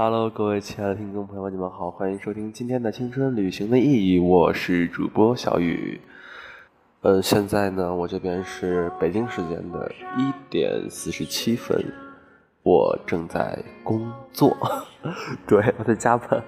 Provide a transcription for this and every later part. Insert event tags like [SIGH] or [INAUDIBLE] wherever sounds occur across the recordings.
Hello，各位亲爱的听众朋友们，你们好，欢迎收听今天的青春旅行的意义，我是主播小雨。呃，现在呢，我这边是北京时间的一点四十七分，我正在工作，[LAUGHS] 对，我在加班，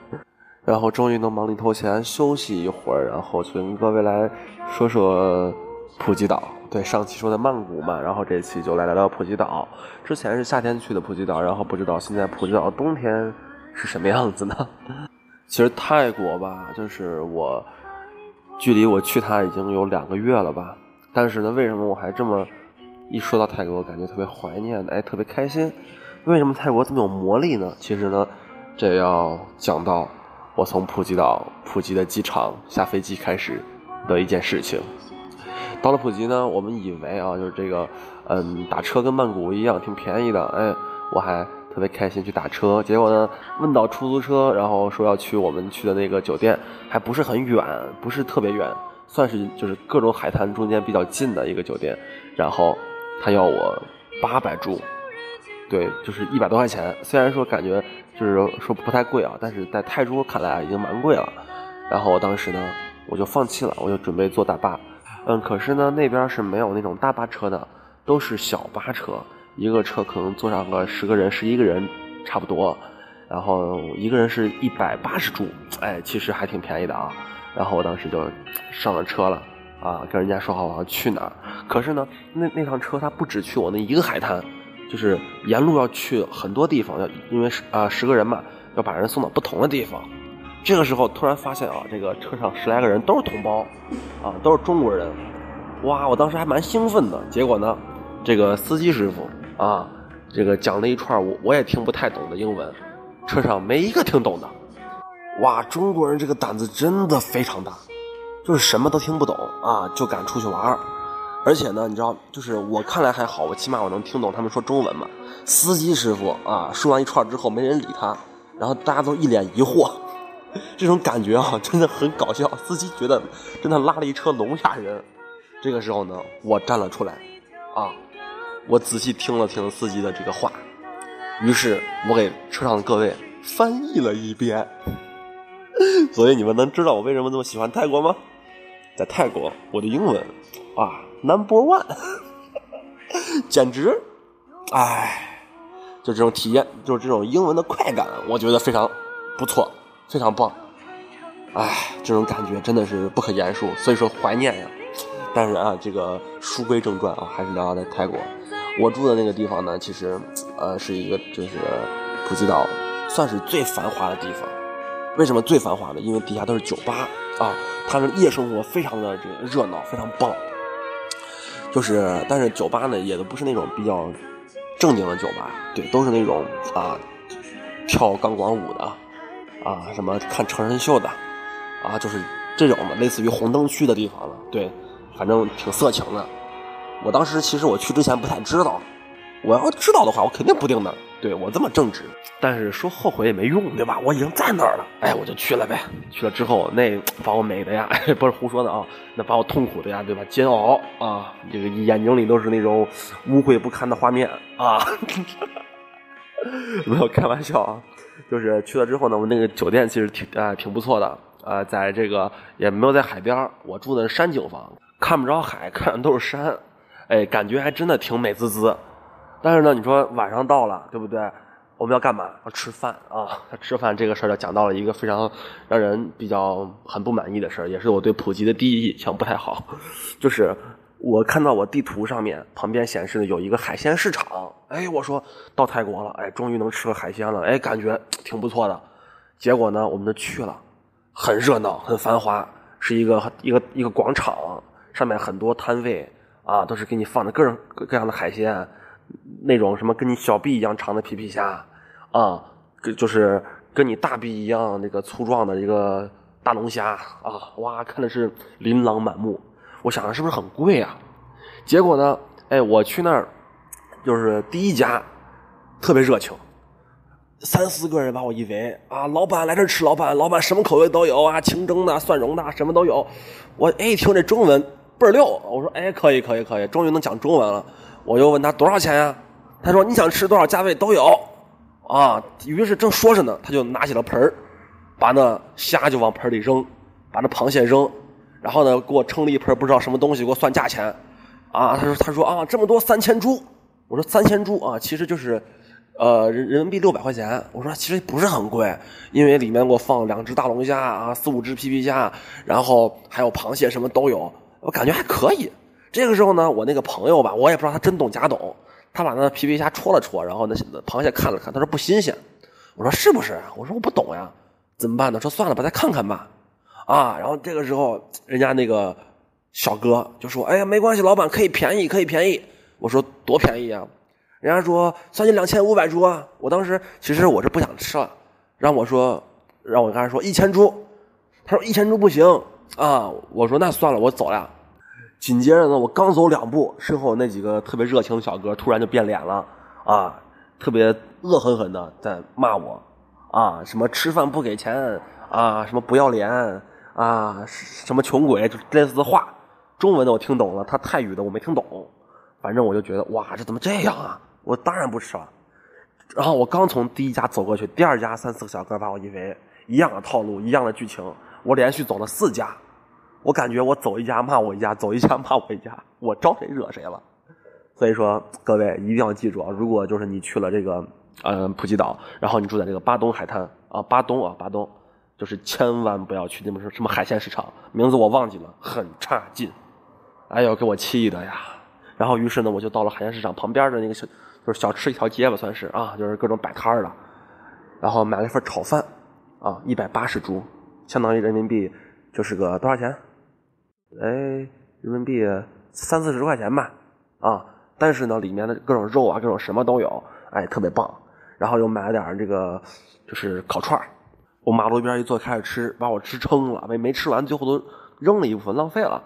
然后终于能忙里偷闲休息一会儿，然后就跟各位来说说普吉岛。对，上期说的曼谷嘛，然后这期就来聊聊普吉岛。之前是夏天去的普吉岛，然后不知道现在普吉岛冬天是什么样子呢？[LAUGHS] 其实泰国吧，就是我距离我去它已经有两个月了吧。但是呢，为什么我还这么一说到泰国，我感觉特别怀念，哎，特别开心？为什么泰国这么有魔力呢？其实呢，这要讲到我从普吉岛普吉的机场下飞机开始的一件事情。到了普吉呢，我们以为啊，就是这个，嗯，打车跟曼谷一样，挺便宜的。哎，我还特别开心去打车。结果呢，问到出租车，然后说要去我们去的那个酒店，还不是很远，不是特别远，算是就是各种海滩中间比较近的一个酒店。然后他要我八百铢，对，就是一百多块钱。虽然说感觉就是说不太贵啊，但是在泰铢看来已经蛮贵了。然后我当时呢，我就放弃了，我就准备坐大巴。嗯，可是呢，那边是没有那种大巴车的，都是小巴车，一个车可能坐上个十个人、十一个人差不多，然后一个人是一百八十铢，哎，其实还挺便宜的啊。然后我当时就上了车了，啊，跟人家说好我要去哪儿。可是呢，那那趟车它不只去我那一个海滩，就是沿路要去很多地方，要因为啊十个人嘛，要把人送到不同的地方。这个时候突然发现啊，这个车上十来个人都是同胞，啊，都是中国人，哇！我当时还蛮兴奋的。结果呢，这个司机师傅啊，这个讲了一串我我也听不太懂的英文，车上没一个听懂的。哇，中国人这个胆子真的非常大，就是什么都听不懂啊，就敢出去玩儿而且呢，你知道，就是我看来还好，我起码我能听懂他们说中文嘛。司机师傅啊，说完一串之后没人理他，然后大家都一脸疑惑。这种感觉啊，真的很搞笑。司机觉得真的拉了一车聋哑人。这个时候呢，我站了出来，啊，我仔细听了听司机的这个话，于是我给车上的各位翻译了一遍。[LAUGHS] 所以你们能知道我为什么这么喜欢泰国吗？在泰国，我的英文啊，Number One，[LAUGHS] 简直，哎，就这种体验，就是这种英文的快感，我觉得非常不错。非常棒，哎，这种感觉真的是不可言述，所以说怀念呀。但是啊，这个书归正传啊，还是聊聊在泰国。我住的那个地方呢，其实呃是一个就是普吉岛算是最繁华的地方。为什么最繁华呢？因为底下都是酒吧啊，它的夜生活非常的这个热闹，非常棒。就是，但是酒吧呢也都不是那种比较正经的酒吧，对，都是那种啊跳钢管舞的。啊，什么看成人秀的，啊，就是这种的，类似于红灯区的地方了。对，反正挺色情的。我当时其实我去之前不太知道，我要知道的话，我肯定不定那儿。对我这么正直，但是说后悔也没用，对吧？我已经在那儿了，哎，我就去了呗。去了之后，那把我美的呀，[LAUGHS] 不是胡说的啊，那把我痛苦的呀，对吧？煎熬啊，这个眼睛里都是那种污秽不堪的画面啊，[LAUGHS] 没有开玩笑啊。就是去了之后呢，我那个酒店其实挺啊挺不错的，呃，在这个也没有在海边我住的是山景房，看不着海，[LAUGHS] 看的都是山，哎，感觉还真的挺美滋滋。但是呢，你说晚上到了，对不对？我们要干嘛？要吃饭啊！吃饭这个事儿就讲到了一个非常让人比较很不满意的事儿，也是我对普吉的第一印象不太好，就是。我看到我地图上面旁边显示的有一个海鲜市场，哎，我说到泰国了，哎，终于能吃个海鲜了，哎，感觉挺不错的。结果呢，我们就去了，很热闹，很繁华，是一个一个一个广场，上面很多摊位啊，都是给你放的各种各样的海鲜，那种什么跟你小臂一样长的皮皮虾，啊，就是跟你大臂一样那个粗壮的一个大龙虾啊，哇，看的是琳琅满目。我想着是不是很贵啊？结果呢，哎，我去那儿，就是第一家，特别热情，三四个人把我一围啊，老板来这儿吃，老板，老板什么口味都有啊，清蒸的、蒜蓉的，什么都有。我哎，一听这中文倍儿溜，我说哎，可以，可以，可以，终于能讲中文了。我又问他多少钱呀？他说你想吃多少价位都有。啊，于是正说着呢，他就拿起了盆儿，把那虾就往盆里扔，把那螃蟹扔，然后呢，给我称了一盆不知道什么东西，给我算价钱。啊，他说他说啊，这么多三千铢。我说三千铢啊，其实就是，呃，人人民币六百块钱。我说其实不是很贵，因为里面给我放两只大龙虾啊，四五只皮皮虾，然后还有螃蟹，什么都有，我感觉还可以。这个时候呢，我那个朋友吧，我也不知道他真懂假懂，他把那皮皮虾戳了戳，然后那螃蟹看了看，他说不新鲜。我说是不是？我说我不懂呀，怎么办呢？说算了吧，再看看吧。啊，然后这个时候人家那个小哥就说：“哎呀，没关系，老板可以便宜，可以便宜。”我说多便宜啊！人家说算你两千五百铢啊！我当时其实我是不想吃了，让我说让我跟他说一千铢，他说一千铢不行啊！我说那算了，我走了。紧接着呢，我刚走两步，身后那几个特别热情的小哥突然就变脸了啊，特别恶狠狠的在骂我啊，什么吃饭不给钱啊，什么不要脸啊，什么穷鬼，就类似的话。中文的我听懂了，他泰语的我没听懂。反正我就觉得哇，这怎么这样啊？我当然不吃了。然后我刚从第一家走过去，第二家三四个小哥把我以为一样的套路，一样的剧情。我连续走了四家，我感觉我走一家骂我一家，走一家骂我一家，我招谁惹谁了？所以说各位一定要记住啊，如果就是你去了这个呃普吉岛，然后你住在这个巴东海滩啊，巴东啊巴东，就是千万不要去那么什么海鲜市场，名字我忘记了，很差劲。哎呦，给我气的呀！然后，于是呢，我就到了海鲜市场旁边的那个小，就是小吃一条街吧，算是啊，就是各种摆摊的。然后买了一份炒饭，啊，一百八十铢，相当于人民币就是个多少钱？哎，人民币三四十块钱吧，啊。但是呢，里面的各种肉啊，各种什么都有，哎，特别棒。然后又买了点这个，就是烤串我马路边一坐开始吃，把我吃撑了，没没吃完，最后都扔了一部分，浪费了。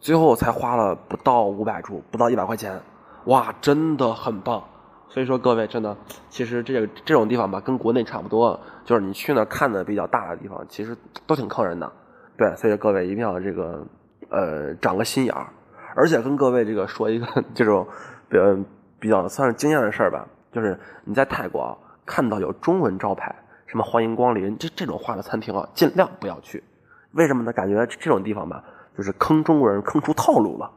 最后才花了不到五百铢，不到一百块钱，哇，真的很棒。所以说各位真的，其实这个这种地方吧，跟国内差不多，就是你去那看的比较大的地方，其实都挺坑人的。对，所以各位一定要这个呃长个心眼儿。而且跟各位这个说一个 [LAUGHS] 这种比较比较算是惊艳的事儿吧，就是你在泰国看到有中文招牌，什么欢迎光临这这种话的餐厅啊，尽量不要去。为什么呢？感觉这种地方吧。就是坑中国人坑出套路了，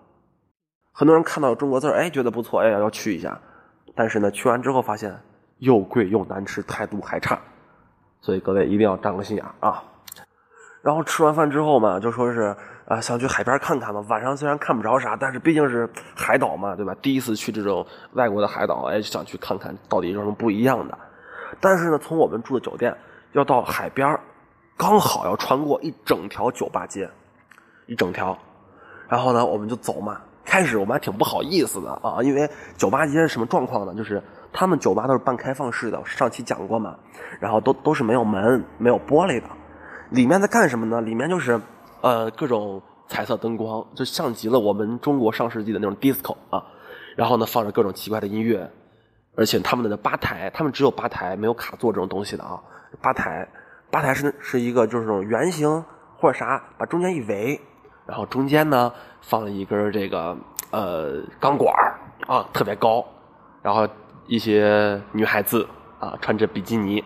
很多人看到中国字哎，觉得不错，哎，要去一下。但是呢，去完之后发现又贵又难吃，态度还差。所以各位一定要长个心眼啊！然后吃完饭之后嘛，就说是啊，想去海边看看嘛。晚上虽然看不着啥，但是毕竟是海岛嘛，对吧？第一次去这种外国的海岛，哎，想去看看到底有什么不一样的。但是呢，从我们住的酒店要到海边，刚好要穿过一整条酒吧街。一整条，然后呢，我们就走嘛。开始我们还挺不好意思的啊，因为酒吧街是什么状况呢？就是他们酒吧都是半开放式的，上期讲过嘛。然后都都是没有门、没有玻璃的，里面在干什么呢？里面就是呃各种彩色灯光，就像极了我们中国上世纪的那种 disco 啊。然后呢，放着各种奇怪的音乐，而且他们的吧台，他们只有吧台，没有卡座这种东西的啊。吧台，吧台是是一个就是这种圆形或者啥，把中间一围。然后中间呢放了一根这个呃钢管啊，特别高。然后一些女孩子啊穿着比基尼，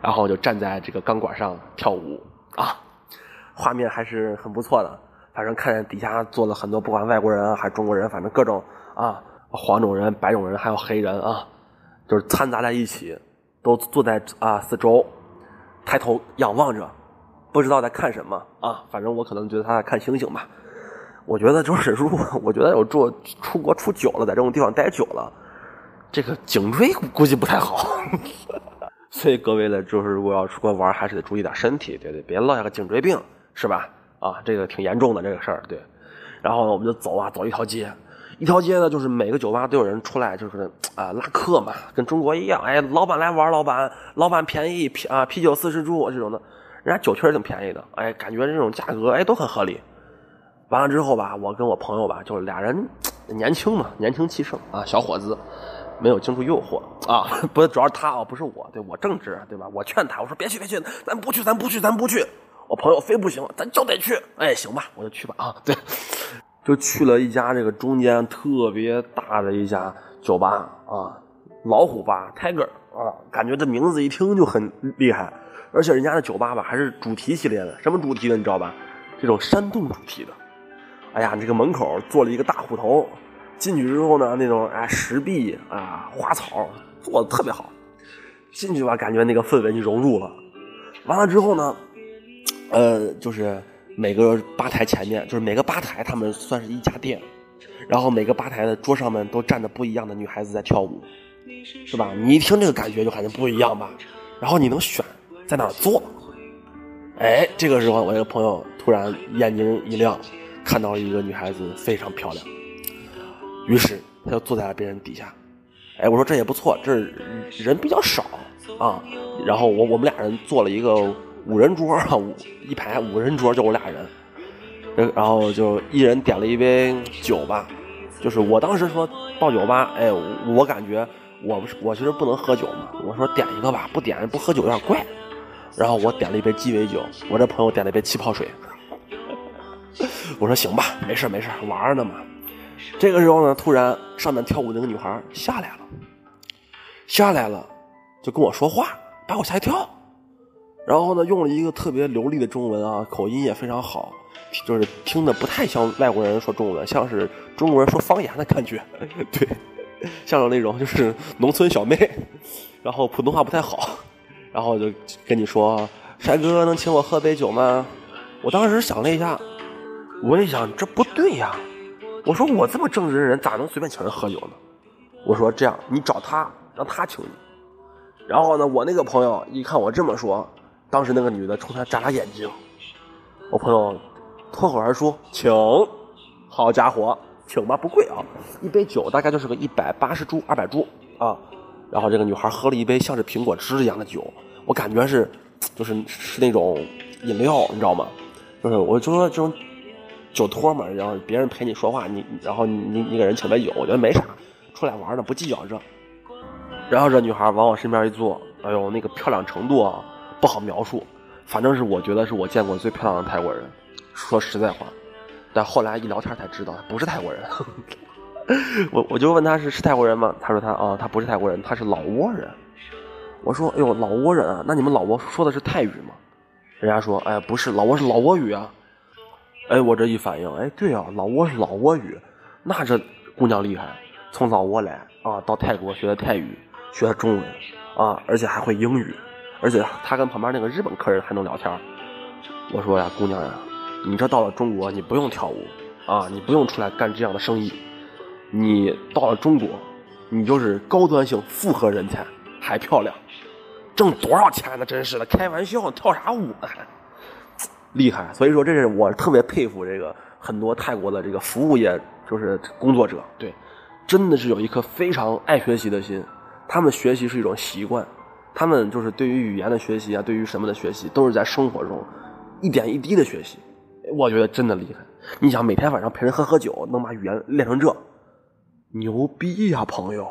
然后就站在这个钢管上跳舞啊，画面还是很不错的。反正看底下坐了很多，不管外国人还是中国人，反正各种啊黄种人、白种人还有黑人啊，就是掺杂在一起，都坐在啊四周，抬头仰望着。不知道在看什么啊，反正我可能觉得他在看星星吧。我觉得就是，如果 [LAUGHS] 我觉得有住出国出久了，在这种地方待久了，这个颈椎估计不太好。[LAUGHS] 所以各位呢，就是如果要出国玩，还是得注意点身体，对对，别落下个颈椎病，是吧？啊，这个挺严重的这个事儿，对。然后，我们就走啊，走一条街，一条街呢，就是每个酒吧都有人出来，就是啊拉客嘛，跟中国一样，哎，老板来玩，老板，老板便宜，啤啊啤酒四十铢这种的。人家酒确实挺便宜的，哎，感觉这种价格哎都很合理。完了之后吧，我跟我朋友吧，就是俩人年轻嘛，年轻气盛啊，小伙子没有经住诱惑啊，[LAUGHS] 不是主要是他啊，不是我，对我正直对吧？我劝他，我说别去别去，咱不去咱不去咱不去。我朋友非不行，咱就得去。哎，行吧，我就去吧啊，对，就去了一家这个中间特别大的一家酒吧啊，老虎吧，Tiger 啊，感觉这名字一听就很厉害，而且人家的酒吧吧还是主题系列的，什么主题的你知道吧？这种山洞主题的。哎呀，这个门口做了一个大虎头，进去之后呢，那种哎石壁啊花草做的特别好，进去吧感觉那个氛围就融入了。完了之后呢，呃，就是每个吧台前面，就是每个吧台他们算是一家店。然后每个吧台的桌上面都站着不一样的女孩子在跳舞，是吧？你一听这个感觉就感觉不一样吧？然后你能选在哪儿坐？哎，这个时候我一个朋友突然眼睛一亮，看到了一个女孩子非常漂亮，于是他就坐在了别人底下。哎，我说这也不错，这人比较少啊。然后我我们俩人坐了一个五人桌啊，一排五人桌就我俩人。然后就一人点了一杯酒吧，就是我当时说到酒吧，哎，我感觉我不是我其实不能喝酒嘛，我说点一个吧，不点不喝酒有点怪。然后我点了一杯鸡尾酒，我这朋友点了一杯气泡水。[LAUGHS] 我说行吧，没事没事，玩呢嘛。这个时候呢，突然上面跳舞那个女孩下来了，下来了就跟我说话，把我吓一跳。然后呢，用了一个特别流利的中文啊，口音也非常好。就是听的不太像外国人说中文，像是中国人说方言的感觉，[LAUGHS] 对，像那种就是农村小妹，[LAUGHS] 然后普通话不太好，然后就跟你说：“帅哥，能请我喝杯酒吗？”我当时想了一下，我一想这不对呀，我说我这么正直的人咋能随便请人喝酒呢？我说这样，你找他，让他请你。然后呢，我那个朋友一看我这么说，当时那个女的冲他眨眨眼睛，我朋友。脱口而出，请，好家伙，请吧，不贵啊，一杯酒大概就是个一百八十铢、二百铢啊。然后这个女孩喝了一杯像是苹果汁一样的酒，我感觉是，就是是那种饮料，你知道吗？就是我就说这种酒托嘛，然后别人陪你说话，你然后你你给人请杯酒，我觉得没啥，出来玩呢不计较这。然后这女孩往我身边一坐，哎呦，那个漂亮程度啊，不好描述，反正是我觉得是我见过最漂亮的泰国人。说实在话，但后来一聊天才知道他不是泰国人。[LAUGHS] 我我就问他是是泰国人吗？他说他啊，他不是泰国人，他是老挝人。我说哎呦，老挝人啊，那你们老挝说的是泰语吗？人家说哎不是，老挝是老挝语啊。哎，我这一反应，哎对啊，老挝是老挝语，那这姑娘厉害，从老挝来啊，到泰国学的泰语，学的中文啊，而且还会英语，而且他跟旁边那个日本客人还能聊天。我说呀，姑娘呀。你这到了中国，你不用跳舞，啊，你不用出来干这样的生意，你到了中国，你就是高端性复合人才，还漂亮，挣多少钱呢？真是的，开玩笑，跳啥舞呢？厉害！所以说，这是我特别佩服这个很多泰国的这个服务业就是工作者，对，真的是有一颗非常爱学习的心，他们学习是一种习惯，他们就是对于语言的学习啊，对于什么的学习，都是在生活中一点一滴的学习。我觉得真的厉害，你想每天晚上陪人喝喝酒，能把语言练成这，牛逼呀，朋友！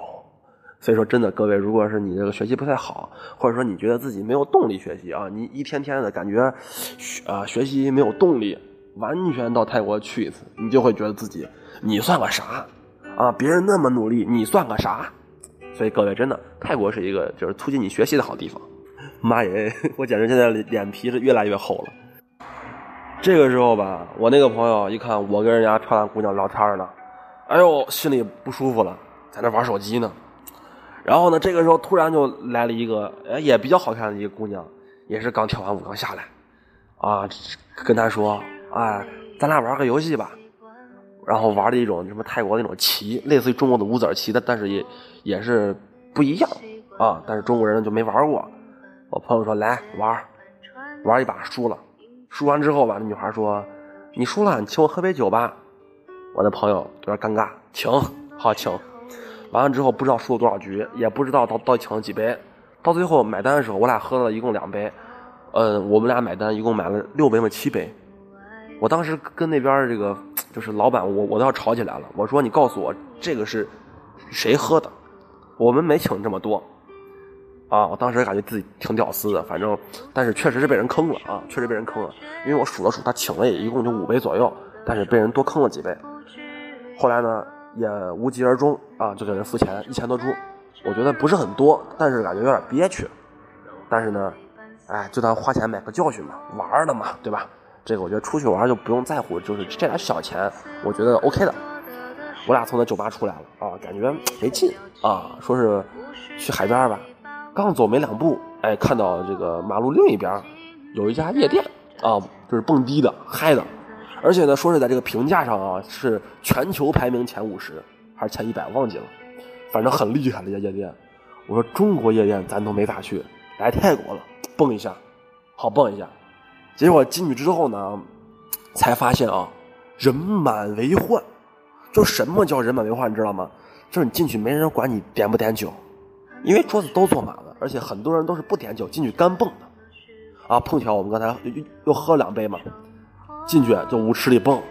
所以说，真的，各位，如果是你这个学习不太好，或者说你觉得自己没有动力学习啊，你一天天的感觉学，啊，学习没有动力，完全到泰国去一次，你就会觉得自己，你算个啥？啊，别人那么努力，你算个啥？所以各位，真的，泰国是一个就是促进你学习的好地方。妈耶，我简直现在脸皮是越来越厚了。这个时候吧，我那个朋友一看我跟人家漂亮姑娘聊天呢，哎呦，心里不舒服了，在那玩手机呢。然后呢，这个时候突然就来了一个，哎，也比较好看的一个姑娘，也是刚跳完舞刚下来，啊，跟他说，哎，咱俩玩个游戏吧。然后玩的一种什么泰国那种棋，类似于中国的五子棋的，但是也也是不一样啊。但是中国人就没玩过。我朋友说来玩，玩一把输了。输完之后吧，那女孩说：“你输了，你请我喝杯酒吧。”我的朋友有点尴尬，请，好请。完了之后不知道输了多少局，也不知道到到底请了几杯。到最后买单的时候，我俩喝了一共两杯，呃，我们俩买单一共买了六杯嘛七杯。我当时跟那边这个就是老板，我我都要吵起来了。我说：“你告诉我这个是谁喝的？我们没请这么多。”啊，我当时感觉自己挺屌丝的，反正，但是确实是被人坑了啊，确实被人坑了，因为我数了数，他请了也一共就五杯左右，但是被人多坑了几杯。后来呢，也无疾而终啊，就给人付钱一千多铢，我觉得不是很多，但是感觉有点憋屈。但是呢，哎，就当花钱买个教训嘛，玩的嘛，对吧？这个我觉得出去玩就不用在乎，就是这点小钱，我觉得 OK 的。我俩从那酒吧出来了啊，感觉没劲啊，说是去海边吧。刚走没两步，哎，看到这个马路另一边有一家夜店啊，就是蹦迪的、嗨的，而且呢，说是在这个评价上啊是全球排名前五十还是前一百，忘记了，反正很厉害的一家夜店。我说中国夜店咱都没咋去，来泰国了，蹦一下，好蹦一下。结果进去之后呢，才发现啊，人满为患。就什么叫人满为患，你知道吗？就是你进去没人管你点不点酒，因为桌子都坐满了，而且很多人都是不点酒进去干蹦的。啊，碰巧我们刚才又又喝了两杯嘛，进去就舞池里蹦，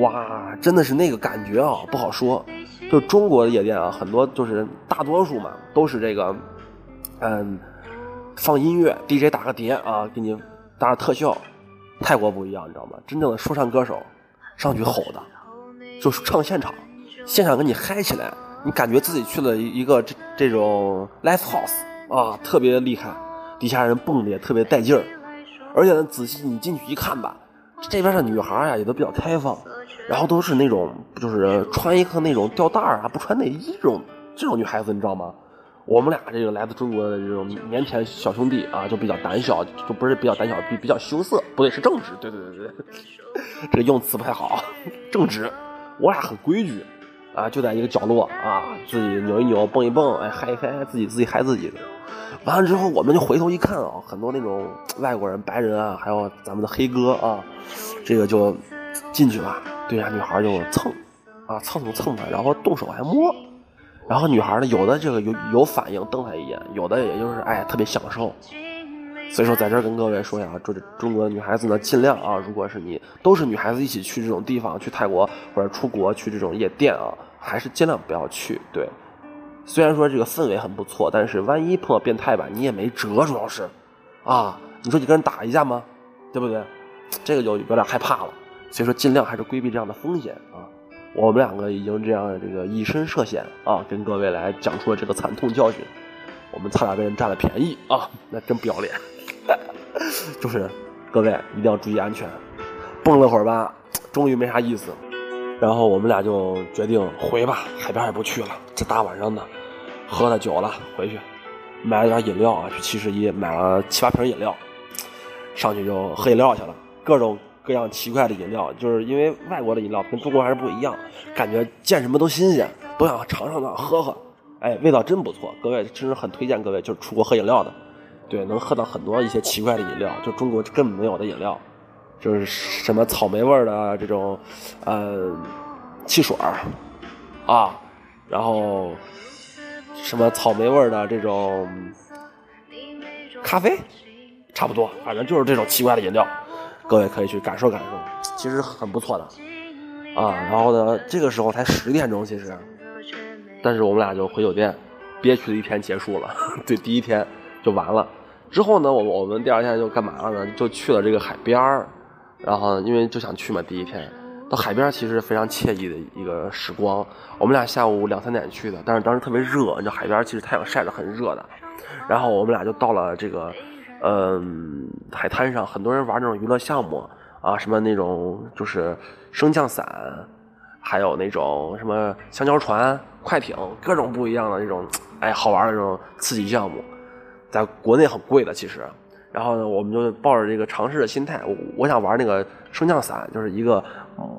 哇，真的是那个感觉啊，不好说。就中国的夜店啊，很多就是大多数嘛，都是这个，嗯，放音乐，DJ 打个碟啊，给你打点特效。泰国不一样，你知道吗？真正的说唱歌手上去吼的。就是唱现场，现场给你嗨起来，你感觉自己去了一个这这种 live house 啊，特别厉害，底下人蹦的也特别带劲儿，而且呢，仔细你进去一看吧，这边的女孩呀也都比较开放，然后都是那种就是穿一个那种吊带儿啊，不穿内衣这种这种女孩子，你知道吗？我们俩这个来自中国的这种腼腆小兄弟啊，就比较胆小，就不是比较胆小，比比较羞涩，不对，是正直，对对对对，[LAUGHS] 这用词不太好，[LAUGHS] 正直。我俩很规矩，啊，就在一个角落啊，自己扭一扭，蹦一蹦，哎，嗨一嗨，自己自己嗨自己的。完了之后，我们就回头一看啊，很多那种外国人、白人啊，还有咱们的黑哥啊，这个就进去了，对呀女孩就蹭，啊，蹭蹭蹭他，然后动手还摸。然后女孩呢，有的这个有有反应，瞪他一眼；有的也就是哎，特别享受。所以说，在这儿跟各位说一下，这中国的女孩子呢，尽量啊，如果是你都是女孩子一起去这种地方，去泰国或者出国去这种夜店啊，还是尽量不要去。对，虽然说这个氛围很不错，但是万一碰到变态吧，你也没辙，主要是，啊，你说你跟人打一架吗？对不对？这个就有点害怕了。所以说，尽量还是规避这样的风险啊。我们两个已经这样这个以身涉险啊，跟各位来讲出了这个惨痛教训。我们差点被人占了便宜啊，那真不要脸。[LAUGHS] 就是各位一定要注意安全。蹦了会儿吧，终于没啥意思。然后我们俩就决定回吧，海边也不去了。这大晚上的，喝了酒了，回去买了点饮料啊，去七十一买了七八瓶饮料，上去就喝饮料去了。各种各样奇怪的饮料，就是因为外国的饮料跟中国还是不一样，感觉见什么都新鲜，都想尝尝呢，喝喝。哎，味道真不错，各位真是很推荐各位，就是出国喝饮料的。对，能喝到很多一些奇怪的饮料，就中国根本没有的饮料，就是什么草莓味的这种，呃，汽水，啊，然后什么草莓味的这种咖啡，差不多，反正就是这种奇怪的饮料，各位可以去感受感受，其实很不错的，啊，然后呢，这个时候才十点钟，其实，但是我们俩就回酒店，憋屈的一天结束了，[LAUGHS] 对，第一天就完了。之后呢，我我们第二天就干嘛了呢？就去了这个海边儿，然后因为就想去嘛，第一天到海边其实非常惬意的一个时光。我们俩下午两三点去的，但是当时特别热，你知道海边其实太阳晒着很热的。然后我们俩就到了这个，嗯，海滩上，很多人玩那种娱乐项目啊，什么那种就是升降伞，还有那种什么香蕉船、快艇，各种不一样的那种，哎，好玩的那种刺激项目。在国内很贵的，其实，然后呢，我们就抱着这个尝试的心态，我想玩那个升降伞，就是一个，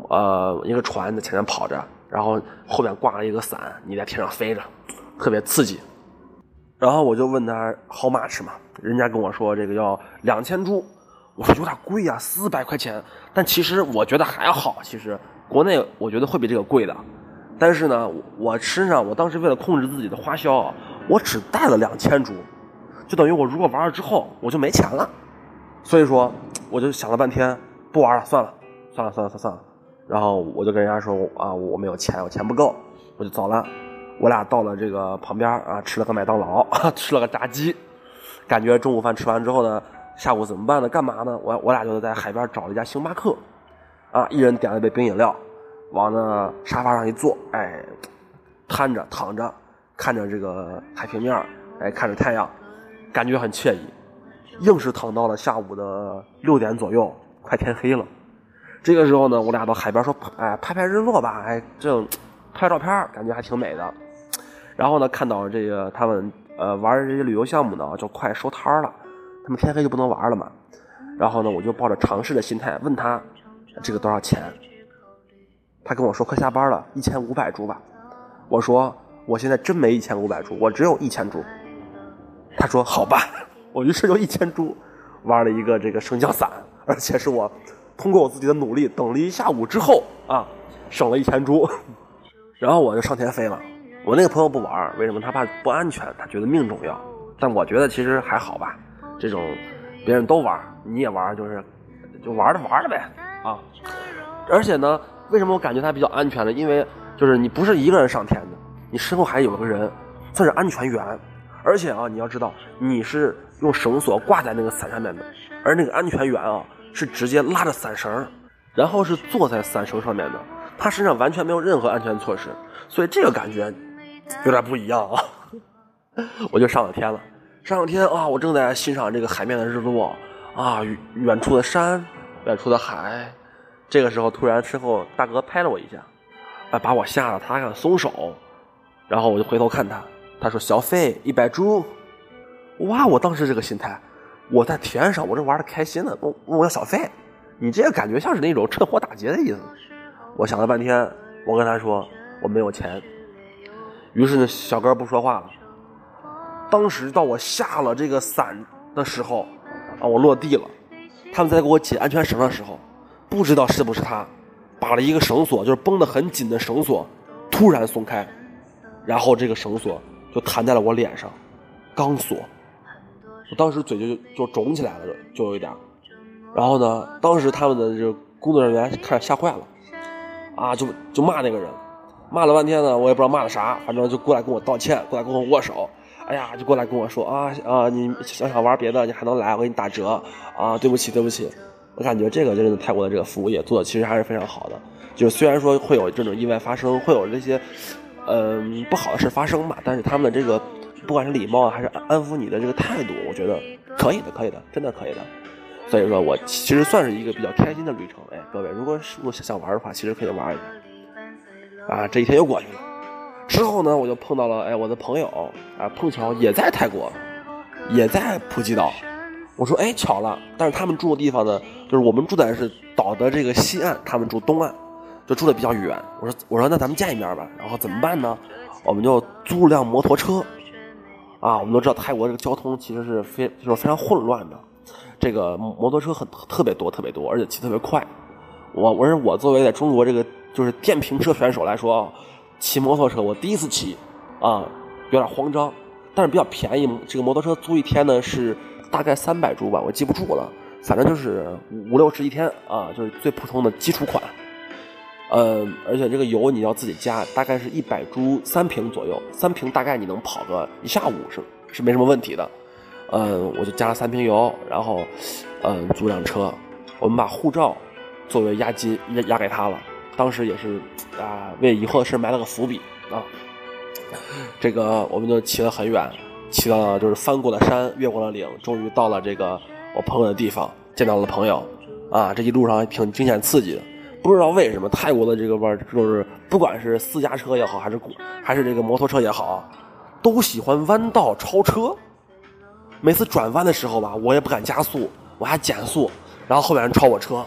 呃，一个船在前面跑着，然后后面挂了一个伞，你在天上飞着，特别刺激。然后我就问他 how much 嘛，人家跟我说这个要两千铢，我说有点贵呀，四百块钱。但其实我觉得还好，其实国内我觉得会比这个贵的，但是呢，我身上我当时为了控制自己的花销，我只带了两千铢。就等于我如果玩了之后我就没钱了，所以说我就想了半天不玩了，算了，算了，算了，算了，算了。然后我就跟人家说啊，我没有钱，我钱不够，我就走了。我俩到了这个旁边啊，吃了个麦当劳，[LAUGHS] 吃了个炸鸡，感觉中午饭吃完之后呢，下午怎么办呢？干嘛呢？我我俩就在海边找了一家星巴克，啊，一人点了一杯冰饮料，往那沙发上一坐，哎，瘫着躺着。看着这个海平面，哎，看着太阳，感觉很惬意。硬是躺到了下午的六点左右，快天黑了。这个时候呢，我俩到海边说，哎，拍拍日落吧，哎，这拍照片感觉还挺美的。然后呢，看到这个他们呃玩这些旅游项目呢，就快收摊了，他们天黑就不能玩了嘛。然后呢，我就抱着尝试的心态问他这个多少钱。他跟我说快下班了，一千五百铢吧。我说我现在真没一千五百铢，我只有一千铢。他说好吧，我于是就一千株玩了一个这个升降伞，而且是我通过我自己的努力等了一下午之后啊，省了一千株。[LAUGHS] 然后我就上天飞了。我那个朋友不玩，为什么？他怕不安全，他觉得命重要。但我觉得其实还好吧，这种别人都玩，你也玩，就是就玩着玩着呗啊。而且呢。为什么我感觉它比较安全呢？因为就是你不是一个人上天的，你身后还有个人，算是安全员。而且啊，你要知道，你是用绳索挂在那个伞上面的，而那个安全员啊是直接拉着伞绳，然后是坐在伞绳上面的，他身上完全没有任何安全措施，所以这个感觉有点不一样啊。[LAUGHS] 我就上了天了，上了天啊，我正在欣赏这个海面的日落啊，远处的山，远处的海。这个时候，突然身后大哥拍了我一下，哎，把我吓得他敢松手，然后我就回头看他，他说小费一百铢，哇！我当时这个心态，我在天上，我这玩的开心呢，问我要小费，你这个感觉像是那种趁火打劫的意思。我想了半天，我跟他说我没有钱，于是呢，小哥不说话了。当时到我下了这个伞的时候，啊，我落地了，他们在给我解安全绳的时候。不知道是不是他，把了一个绳索，就是绷得很紧的绳索，突然松开，然后这个绳索就弹在了我脸上，钢索。我当时嘴就就肿起来了，就有一点。然后呢，当时他们的这个工作人员开始吓坏了，啊，就就骂那个人，骂了半天呢，我也不知道骂的啥，反正就过来跟我道歉，过来跟我握手，哎呀，就过来跟我说啊啊，你想想玩别的，你还能来，我给你打折啊，对不起，对不起。我感觉这个真的泰国的这个服务业做的其实还是非常好的，就是虽然说会有这种意外发生，会有这些，嗯不好的事发生吧，但是他们的这个不管是礼貌还是安抚你的这个态度，我觉得可以的，可以的，真的可以的。所以说我其实算是一个比较开心的旅程。哎，各位，如果如果想玩的话，其实可以玩一下。啊，这一天又过去了。之后呢，我就碰到了哎我的朋友啊，碰巧也在泰国，也在普吉岛。我说哎，巧了，但是他们住的地方呢，就是我们住在是岛的这个西岸，他们住东岸，住的比较远。我说我说那咱们见一面吧，然后怎么办呢？我们就租辆摩托车，啊，我们都知道泰国这个交通其实是非就是非常混乱的，这个摩托车很特别多特别多，而且骑特别快。我我说我作为在中国这个就是电瓶车选手来说，骑摩托车我第一次骑，啊，有点慌张，但是比较便宜，这个摩托车租一天呢是。大概三百铢吧，我记不住了，反正就是五六十一天啊，就是最普通的基础款。嗯，而且这个油你要自己加，大概是一百铢三瓶左右，三瓶大概你能跑个一下午是是没什么问题的。嗯，我就加了三瓶油，然后嗯租辆车，我们把护照作为押金押押给他了，当时也是啊为以后的事埋了个伏笔啊。这个我们就骑了很远。骑到了就是翻过了山，越过了岭，终于到了这个我朋友的地方，见到了朋友，啊，这一路上挺惊险刺激的。不知道为什么泰国的这个弯就是不管是私家车也好，还是还是这个摩托车也好，都喜欢弯道超车。每次转弯的时候吧，我也不敢加速，我还减速，然后后面人超我车，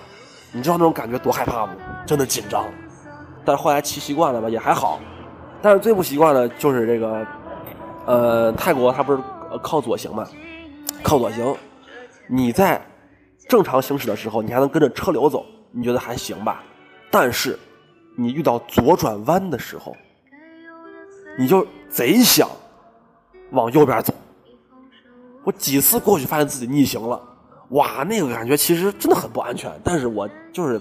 你知道那种感觉多害怕不？真的紧张。但是后来骑习惯了吧，也还好。但是最不习惯的就是这个。呃，泰国它不是靠左行吗？靠左行，你在正常行驶的时候，你还能跟着车流走，你觉得还行吧？但是你遇到左转弯的时候，你就贼想往右边走。我几次过去，发现自己逆行了，哇，那个感觉其实真的很不安全。但是我就是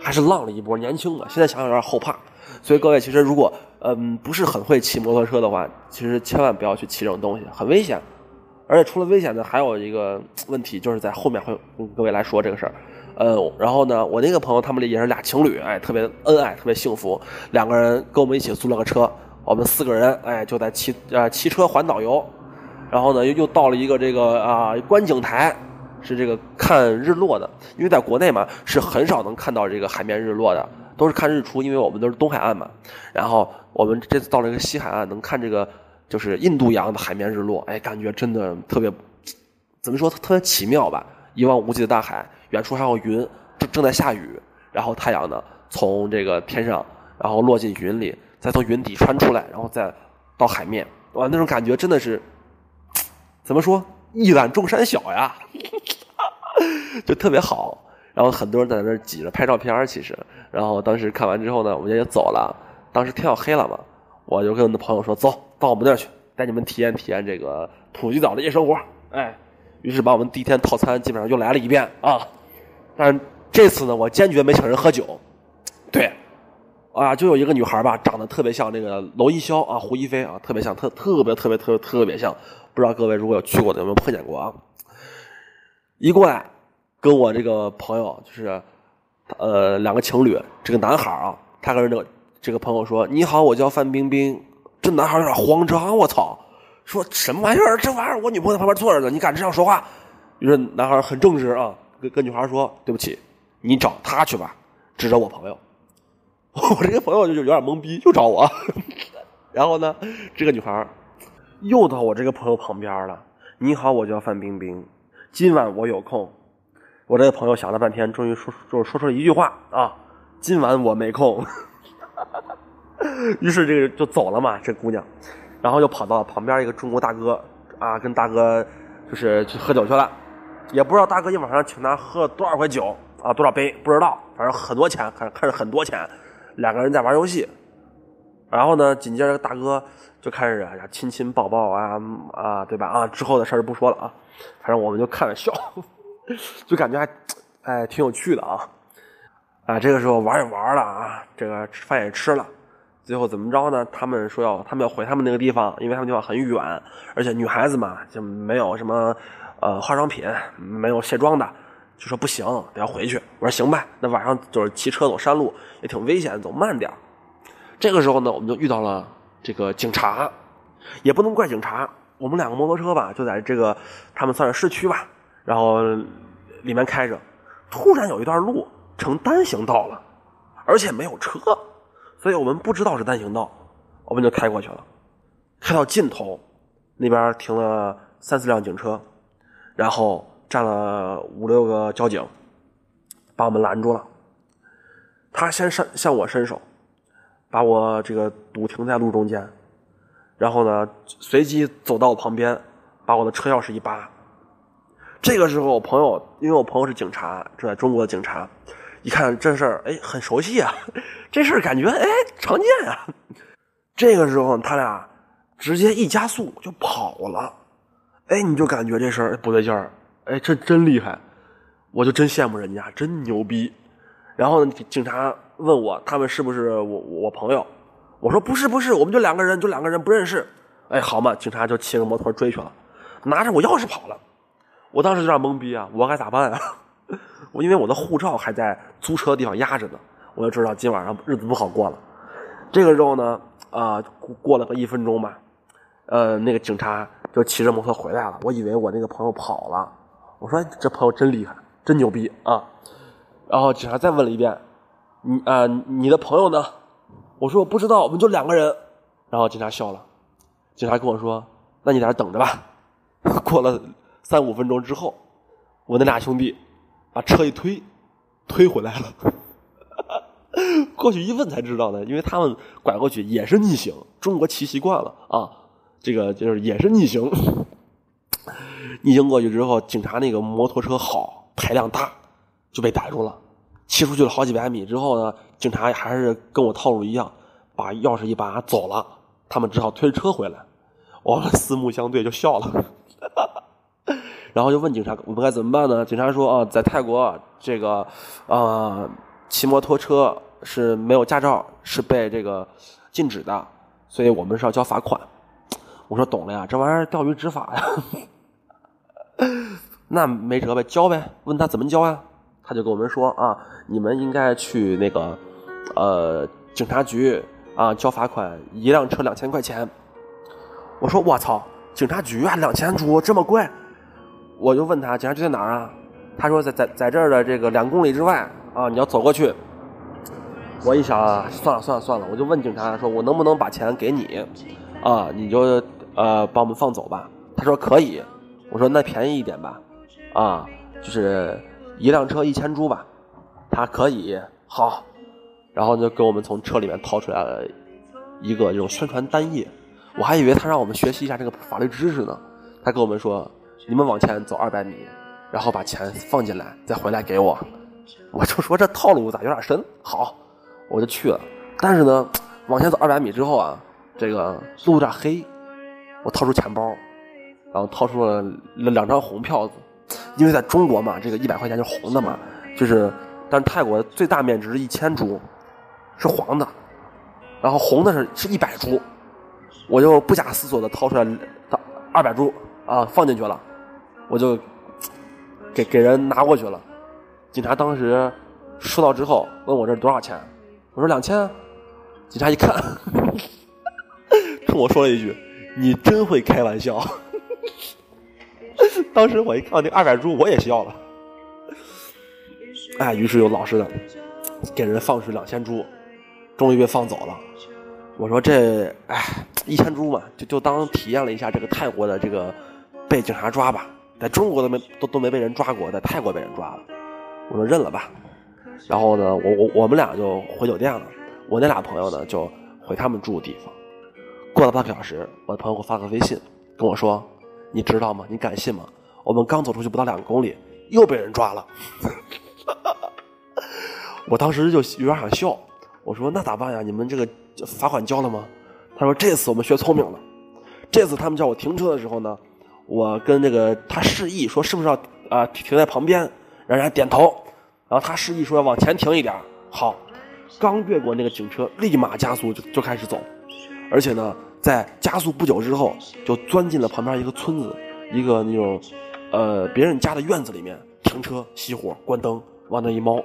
还是浪了一波，年轻的，现在想想有点后怕。所以各位，其实如果嗯不是很会骑摩托车的话，其实千万不要去骑这种东西，很危险。而且除了危险呢，还有一个问题，就是在后面会跟各位来说这个事儿。呃，然后呢，我那个朋友他们也是俩情侣，哎，特别恩爱，特别幸福，两个人跟我们一起租了个车，我们四个人哎就在骑呃骑车环岛游，然后呢又又到了一个这个啊观景台，是这个看日落的，因为在国内嘛是很少能看到这个海面日落的，都是看日出，因为我们都是东海岸嘛。然后我们这次到了一个西海岸，能看这个就是印度洋的海面日落，哎，感觉真的特别怎么说特别奇妙吧？一望无际的大海，远处还有云，正正在下雨，然后太阳呢从这个天上，然后落进云里，再从云底穿出来，然后再到海面，哇，那种感觉真的是怎么说一览众山小呀，[LAUGHS] 就特别好。然后很多人在那挤着拍照片其实，然后当时看完之后呢，我们也走了。当时天要黑了嘛，我就跟我的朋友说：“走到我们那儿去，带你们体验体验这个普吉岛的夜生活。”哎。于是把我们第一天套餐基本上又来了一遍啊，但是这次呢，我坚决没请人喝酒。对，啊，就有一个女孩吧，长得特别像那个娄艺潇啊，胡一菲啊，特别像，特特别特别特别特别像。不知道各位如果有去过的有没有碰见过啊？一过来跟我这个朋友就是呃两个情侣，这个男孩啊，他跟这个这个朋友说：“你好，我叫范冰冰。”这男孩有点慌张，我操！说什么玩意儿？这玩意儿我女朋友在旁边坐着呢，你敢这样说话？于是男孩很正直啊，跟跟女孩说：“对不起，你找他去吧。”指着我朋友，[LAUGHS] 我这个朋友就有点懵逼，又找我。[LAUGHS] 然后呢，这个女孩又到我这个朋友旁边了。你好，我叫范冰冰，今晚我有空。我这个朋友想了半天，终于说，就说出了一句话啊：“今晚我没空。”于是这个就走了嘛，这姑娘。然后又跑到旁边一个中国大哥啊，跟大哥就是去喝酒去了，也不知道大哥一晚上请他喝了多少块酒啊，多少杯不知道，反正很多钱，看看着很多钱。两个人在玩游戏，然后呢，紧接着大哥就开始哎呀亲亲抱抱啊啊，对吧？啊，之后的事儿不说了啊，反正我们就看着笑，[LAUGHS] 就感觉还哎挺有趣的啊。啊，这个时候玩也玩了啊，这个饭也吃了。最后怎么着呢？他们说要他们要回他们那个地方，因为他们地方很远，而且女孩子嘛就没有什么呃化妆品，没有卸妆的，就说不行，得要回去。我说行吧，那晚上就是骑车走山路也挺危险，走慢点这个时候呢，我们就遇到了这个警察，也不能怪警察，我们两个摩托车吧就在这个他们算是市区吧，然后里面开着，突然有一段路成单行道了，而且没有车。所以我们不知道是单行道，我们就开过去了。开到尽头，那边停了三四辆警车，然后站了五六个交警，把我们拦住了。他先伸向我伸手，把我这个堵停在路中间，然后呢，随即走到我旁边，把我的车钥匙一扒。这个时候，我朋友因为我朋友是警察，正在中国的警察。一看这事儿，哎，很熟悉啊！[LAUGHS] 这事儿感觉哎常见啊。这个时候他俩直接一加速就跑了，哎，你就感觉这事儿不对劲儿，哎，这真厉害，我就真羡慕人家，真牛逼。然后呢，警察问我他们是不是我我朋友，我说不是不是，我们就两个人，就两个人不认识。哎，好嘛，警察就骑着摩托追去了，拿着我钥匙跑了。我当时有点懵逼啊，我该咋办啊？[LAUGHS] 我因为我的护照还在租车的地方压着呢，我就知道今晚上日子不好过了。这个时候呢，啊，过了个一分钟吧，呃，那个警察就骑着摩托回来了。我以为我那个朋友跑了，我说这朋友真厉害，真牛逼啊！然后警察再问了一遍，你啊，你的朋友呢？我说我不知道，我们就两个人。然后警察笑了，警察跟我说：“那你在这等着吧。[LAUGHS] ”过了三五分钟之后，我那俩兄弟。把车一推，推回来了。[LAUGHS] 过去一问才知道呢，因为他们拐过去也是逆行，中国骑习惯了啊，这个就是也是逆行。逆行过去之后，警察那个摩托车好，排量大，就被逮住了。骑出去了好几百米之后呢，警察还是跟我套路一样，把钥匙一拔走了。他们只好推车回来，我们四目相对就笑了。[LAUGHS] 然后就问警察：“我们该怎么办呢？”警察说：“啊，在泰国，这个，啊，骑摩托车是没有驾照，是被这个禁止的，所以我们是要交罚款。”我说：“懂了呀，这玩意儿钓鱼执法呀。[LAUGHS] ”那没辙呗，交呗。问他怎么交呀？他就跟我们说：“啊，你们应该去那个，呃，警察局啊，交罚款，一辆车两千块钱。我说我操，警察局啊，两千铢这么贵？我就问他警察局在哪儿啊？他说在在在这儿的这个两公里之外啊，你要走过去。我一想，算了算了算了，我就问警察说，我能不能把钱给你？啊，你就呃把我们放走吧。他说可以。我说那便宜一点吧，啊，就是一辆车一千铢吧。他可以好，然后就给我们从车里面掏出来了一个这种宣传单页。我还以为他让我们学习一下这个法律知识呢。他跟我们说，你们往前走二百米，然后把钱放进来，再回来给我。我就说这套路咋有点深？好。我就去了，但是呢，往前走二百米之后啊，这个路有点黑，我掏出钱包，然后掏出了两张红票子，因为在中国嘛，这个一百块钱是红的嘛，就是，但是泰国最大面值是一千铢，是黄的，然后红的是是一百铢，我就不假思索的掏出来二百铢啊放进去了，我就给给人拿过去了，警察当时收到之后问我这多少钱。我说两千，警察一看，[LAUGHS] 冲我说了一句：“你真会开玩笑。[LAUGHS] ”当时我一看到那二百铢，我也笑了。哎，于是又老实的给人放出两千铢，终于被放走了。我说这哎一千铢嘛，就就当体验了一下这个泰国的这个被警察抓吧，在中国都没都都没被人抓过，在泰国被人抓了。我说认了吧。然后呢，我我我们俩就回酒店了。我那俩朋友呢，就回他们住的地方。过了半个小时，我的朋友给我发个微信，跟我说：“你知道吗？你敢信吗？我们刚走出去不到两公里，又被人抓了。[LAUGHS] ”我当时就有点想笑。我说：“那咋办呀？你们这个罚款交了吗？”他说：“这次我们学聪明了。这次他们叫我停车的时候呢，我跟那个他示意说是不是要啊停在旁边，让人家点头。”然后他示意说要往前停一点好，刚越过那个警车，立马加速就就开始走，而且呢，在加速不久之后，就钻进了旁边一个村子，一个那种，呃，别人家的院子里面停车熄火关灯，往那一猫，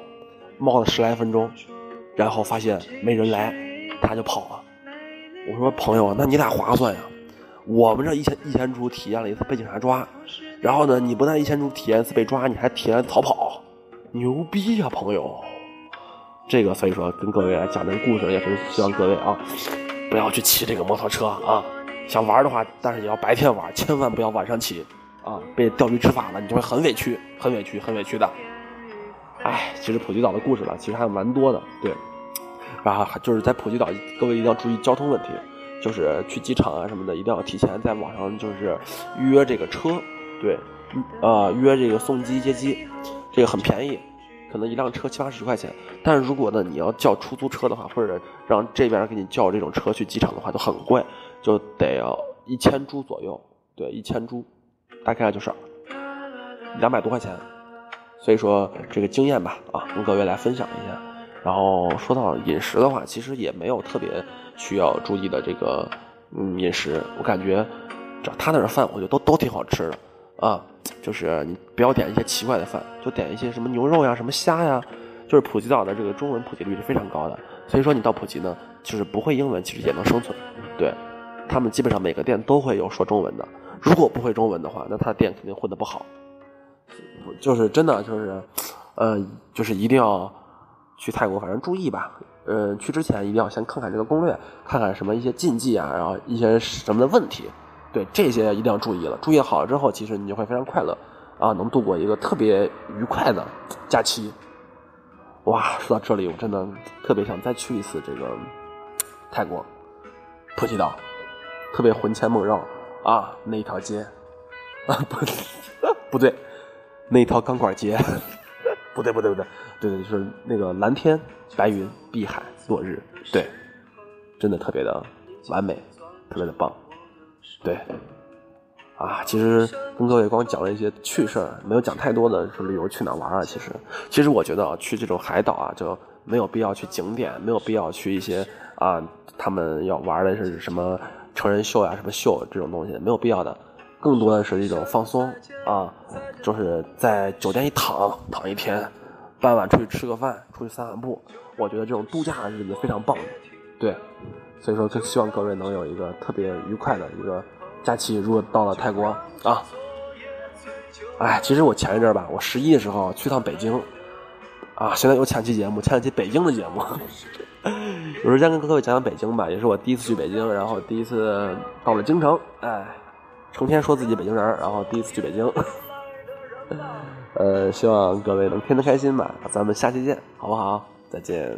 猫了十来分钟，然后发现没人来，他就跑了。我说朋友，那你俩划算呀，我们这一千一千猪体验了一次被警察抓，然后呢，你不但一千猪体验一次被抓，你还体验逃跑。牛逼呀，朋友！这个所以说跟各位来讲这个故事，也是希望各位啊，不要去骑这个摩托车啊。想玩的话，但是也要白天玩，千万不要晚上骑啊。被钓鱼执法了，你就会很委屈，很委屈，很委屈的。哎，其实普吉岛的故事吧，其实还蛮多的。对，然后就是在普吉岛，各位一定要注意交通问题，就是去机场啊什么的，一定要提前在网上就是预约这个车，对，呃，约这个送机接机。这个很便宜，可能一辆车七八十块钱。但是如果呢，你要叫出租车的话，或者让这边给你叫这种车去机场的话，就很贵，就得要一千铢左右。对，一千铢，大概就是两百多块钱。所以说这个经验吧，啊，跟各位来分享一下。然后说到饮食的话，其实也没有特别需要注意的这个嗯饮食。我感觉，只要他那儿饭，我觉得都都挺好吃的。啊，就是你不要点一些奇怪的饭，就点一些什么牛肉呀、什么虾呀。就是普吉岛的这个中文普及率是非常高的，所以说你到普吉呢，就是不会英文其实也能生存。对，他们基本上每个店都会有说中文的。如果不会中文的话，那他的店肯定混得不好。就是真的就是，呃，就是一定要去泰国，反正注意吧。呃，去之前一定要先看看这个攻略，看看什么一些禁忌啊，然后一些什么的问题。对这些一定要注意了，注意好了之后，其实你就会非常快乐，啊，能度过一个特别愉快的假期。哇，说到这里，我真的特别想再去一次这个泰国普吉岛，特别魂牵梦绕啊，那一条街啊，不 [LAUGHS] 不对，那一条钢管街，[LAUGHS] 不对不对不对，对对，就是那个蓝天白云碧海落日，对，真的特别的完美，特别的棒。对，啊，其实跟各位光讲了一些趣事儿，没有讲太多的说旅游去哪玩啊。其实，其实我觉得啊，去这种海岛啊，就没有必要去景点，没有必要去一些啊，他们要玩的是什么成人秀呀、什么秀这种东西，没有必要的。更多的是一种放松啊，就是在酒店一躺躺一天，傍晚出去吃个饭，出去散散步。我觉得这种度假的日子非常棒。对，所以说就希望各位能有一个特别愉快的一个假期。如果到了泰国啊，哎，其实我前一阵吧，我十一的时候去趟北京，啊，现在又前期节目，前期北京的节目。[LAUGHS] 有时间跟各位讲讲北京吧，也是我第一次去北京，然后第一次到了京城，哎，成天说自己北京人，然后第一次去北京。[LAUGHS] 呃，希望各位能听得开心吧，咱们下期见，好不好？再见。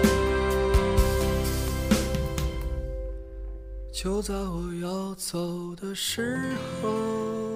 就在我要走的时候。